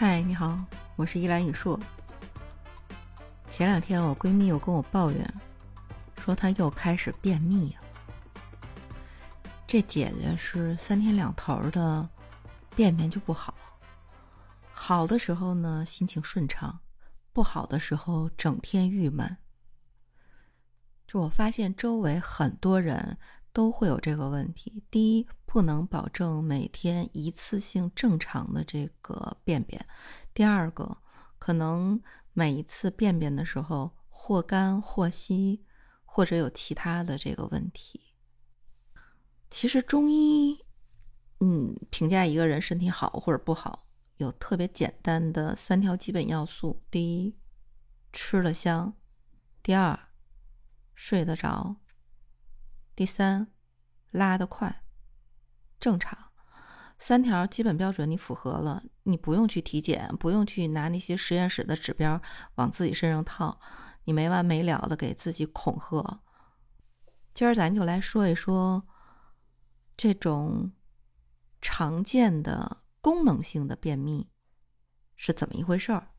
嗨，你好，我是依兰雨硕。前两天我闺蜜又跟我抱怨，说她又开始便秘了。这姐姐是三天两头的，便便就不好。好的时候呢，心情顺畅；不好的时候，整天郁闷。就我发现周围很多人都会有这个问题。第一，不能保证每天一次性正常的这个便便；第二个，可能每一次便便的时候或干或稀，或者有其他的这个问题。其实中医，嗯，评价一个人身体好或者不好。有特别简单的三条基本要素：第一，吃得香；第二，睡得着；第三，拉得快。正常，三条基本标准你符合了，你不用去体检，不用去拿那些实验室的指标往自己身上套，你没完没了的给自己恐吓。今儿咱就来说一说这种常见的。功能性的便秘是怎么一回事儿？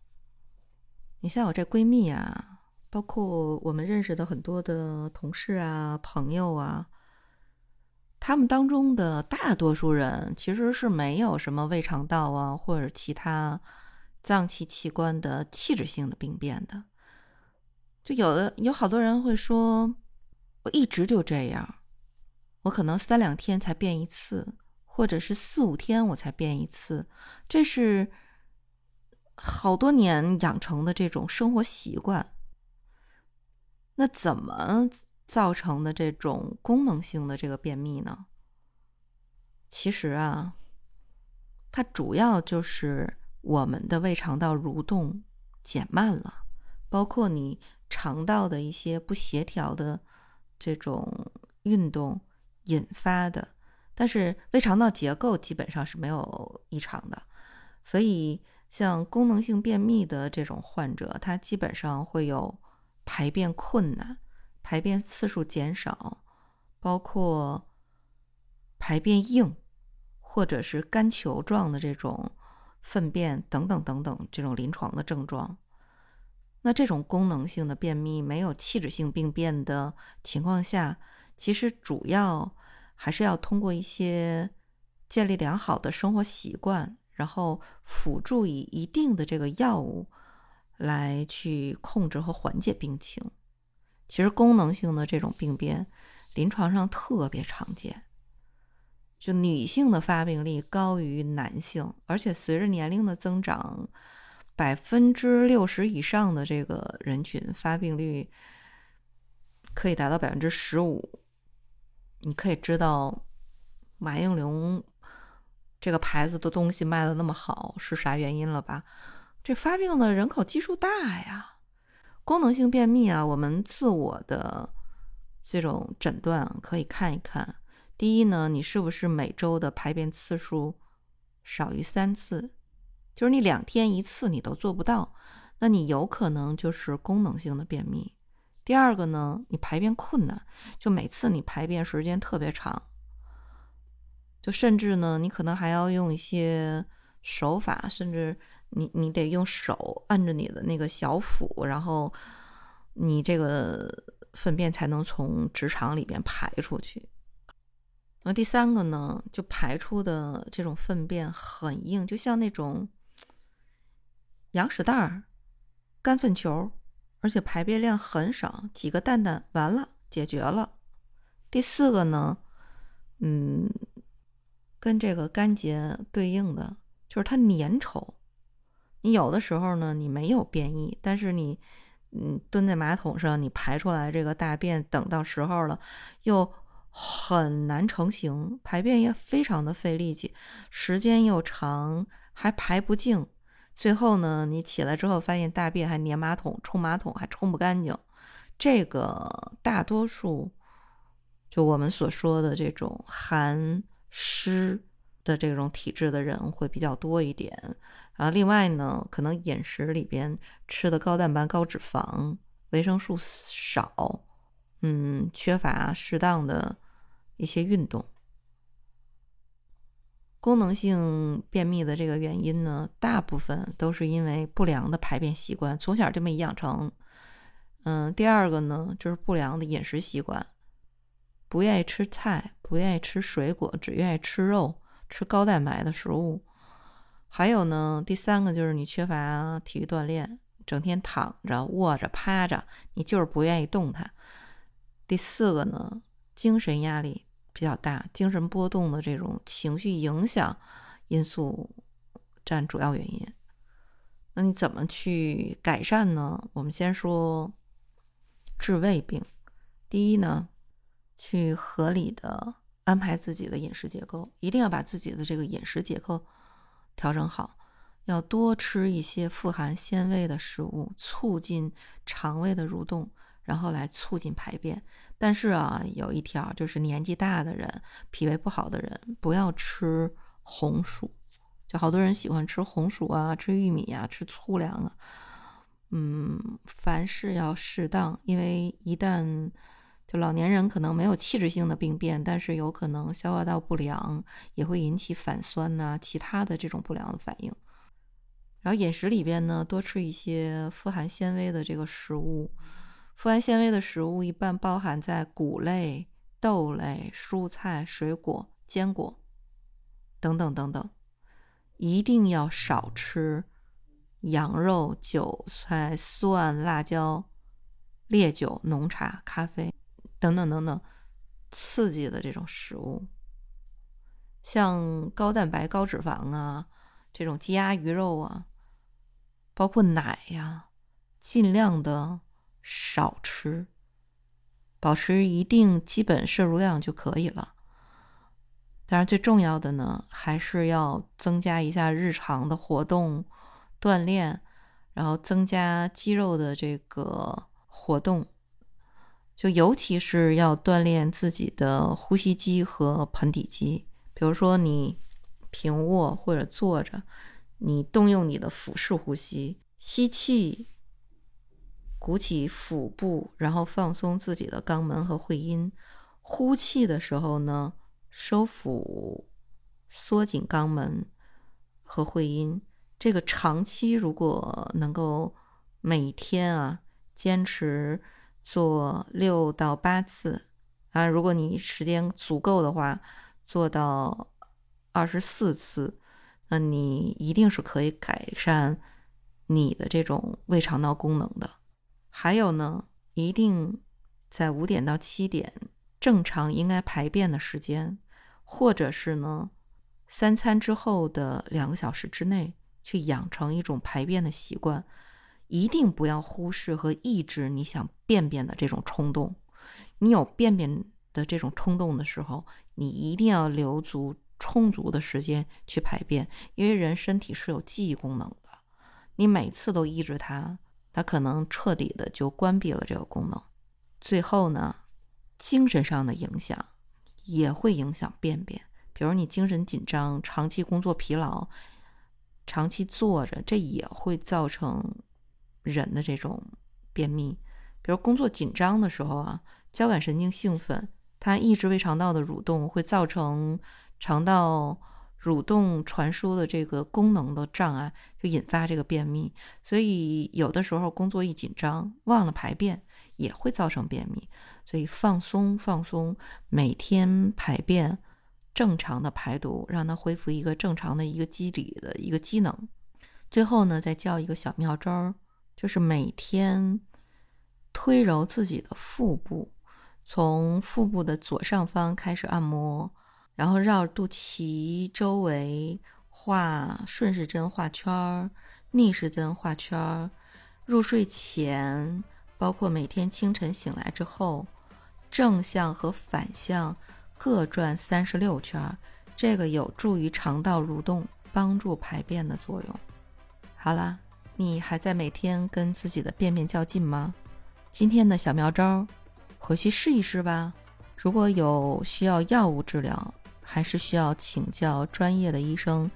你像我这闺蜜啊，包括我们认识的很多的同事啊、朋友啊，他们当中的大多数人其实是没有什么胃肠道啊或者其他脏器器官的器质性的病变的。就有的有好多人会说，我一直就这样，我可能三两天才变一次。或者是四五天我才变一次，这是好多年养成的这种生活习惯。那怎么造成的这种功能性的这个便秘呢？其实啊，它主要就是我们的胃肠道蠕动减慢了，包括你肠道的一些不协调的这种运动引发的。但是胃肠道结构基本上是没有异常的，所以像功能性便秘的这种患者，他基本上会有排便困难、排便次数减少，包括排便硬，或者是干球状的这种粪便等等等等这种临床的症状。那这种功能性的便秘没有器质性病变的情况下，其实主要。还是要通过一些建立良好的生活习惯，然后辅助以一定的这个药物来去控制和缓解病情。其实功能性的这种病变，临床上特别常见，就女性的发病率高于男性，而且随着年龄的增长，百分之六十以上的这个人群发病率可以达到百分之十五。你可以知道马应龙这个牌子的东西卖的那么好是啥原因了吧？这发病的人口基数大呀。功能性便秘啊，我们自我的这种诊断可以看一看。第一呢，你是不是每周的排便次数少于三次？就是你两天一次你都做不到，那你有可能就是功能性的便秘。第二个呢，你排便困难，就每次你排便时间特别长，就甚至呢，你可能还要用一些手法，甚至你你得用手按着你的那个小腹，然后你这个粪便才能从直肠里边排出去。那第三个呢，就排出的这种粪便很硬，就像那种羊屎蛋儿、干粪球。而且排便量很少，几个蛋蛋完了解决了。第四个呢，嗯，跟这个干结对应的就是它粘稠。你有的时候呢，你没有便意，但是你嗯蹲在马桶上，你排出来这个大便，等到时候了又很难成型，排便也非常的费力气，时间又长，还排不净。最后呢，你起来之后发现大便还粘马桶，冲马桶还冲不干净。这个大多数就我们所说的这种寒湿的这种体质的人会比较多一点。啊，另外呢，可能饮食里边吃的高蛋白、高脂肪，维生素少，嗯，缺乏适当的一些运动。功能性便秘的这个原因呢，大部分都是因为不良的排便习惯，从小这么养成。嗯，第二个呢，就是不良的饮食习惯，不愿意吃菜，不愿意吃水果，只愿意吃肉，吃高蛋白的食物。还有呢，第三个就是你缺乏体育锻炼，整天躺着、卧着、趴着，你就是不愿意动弹。第四个呢，精神压力。比较大，精神波动的这种情绪影响因素占主要原因。那你怎么去改善呢？我们先说治胃病。第一呢，去合理的安排自己的饮食结构，一定要把自己的这个饮食结构调整好，要多吃一些富含纤维的食物，促进肠胃的蠕动。然后来促进排便，但是啊，有一条就是年纪大的人、脾胃不好的人不要吃红薯。就好多人喜欢吃红薯啊，吃玉米啊，吃粗粮啊。嗯，凡事要适当，因为一旦就老年人可能没有器质性的病变，但是有可能消化道不良，也会引起反酸呐，其他的这种不良的反应。然后饮食里边呢，多吃一些富含纤维的这个食物。富含纤维的食物一般包含在谷类、豆类、蔬菜、水果、坚果等等等等，一定要少吃羊肉、韭菜、蒜、辣椒、烈酒、浓茶、咖啡等等等等刺激的这种食物，像高蛋白、高脂肪啊，这种鸡鸭鱼肉啊，包括奶呀，尽量的。少吃，保持一定基本摄入量就可以了。当然，最重要的呢，还是要增加一下日常的活动锻炼，然后增加肌肉的这个活动，就尤其是要锻炼自己的呼吸肌和盆底肌。比如说，你平卧或者坐着，你动用你的腹式呼吸，吸气。鼓起腹部，然后放松自己的肛门和会阴。呼气的时候呢，收腹，缩紧肛门和会阴。这个长期如果能够每天啊坚持做六到八次啊，如果你时间足够的话，做到二十四次，那你一定是可以改善你的这种胃肠道功能的。还有呢，一定在五点到七点正常应该排便的时间，或者是呢，三餐之后的两个小时之内去养成一种排便的习惯。一定不要忽视和抑制你想便便的这种冲动。你有便便的这种冲动的时候，你一定要留足充足的时间去排便，因为人身体是有记忆功能的。你每次都抑制它。它可能彻底的就关闭了这个功能，最后呢，精神上的影响也会影响便便。比如你精神紧张、长期工作疲劳、长期坐着，这也会造成人的这种便秘。比如工作紧张的时候啊，交感神经兴奋，它抑制胃肠道的蠕动，会造成肠道。蠕动传输的这个功能的障碍，就引发这个便秘。所以有的时候工作一紧张，忘了排便，也会造成便秘。所以放松放松，每天排便，正常的排毒，让它恢复一个正常的一个机理的一个机能。最后呢，再教一个小妙招，就是每天推揉自己的腹部，从腹部的左上方开始按摩。然后绕肚脐周围画顺时针画圈儿，逆时针画圈儿。入睡前，包括每天清晨醒来之后，正向和反向各转三十六圈儿，这个有助于肠道蠕动，帮助排便的作用。好啦，你还在每天跟自己的便便较劲吗？今天的小妙招，回去试一试吧。如果有需要药物治疗。还是需要请教专业的医生，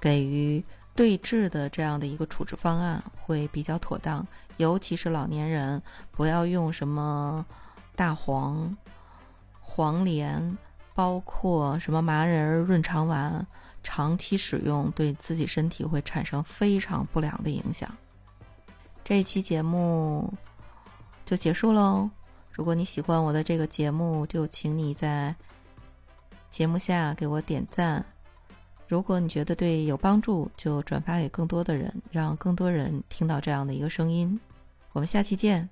给予对治的这样的一个处置方案会比较妥当。尤其是老年人，不要用什么大黄、黄连、包括什么麻仁润肠丸，长期使用对自己身体会产生非常不良的影响。这一期节目就结束喽。如果你喜欢我的这个节目，就请你在节目下给我点赞。如果你觉得对有帮助，就转发给更多的人，让更多人听到这样的一个声音。我们下期见。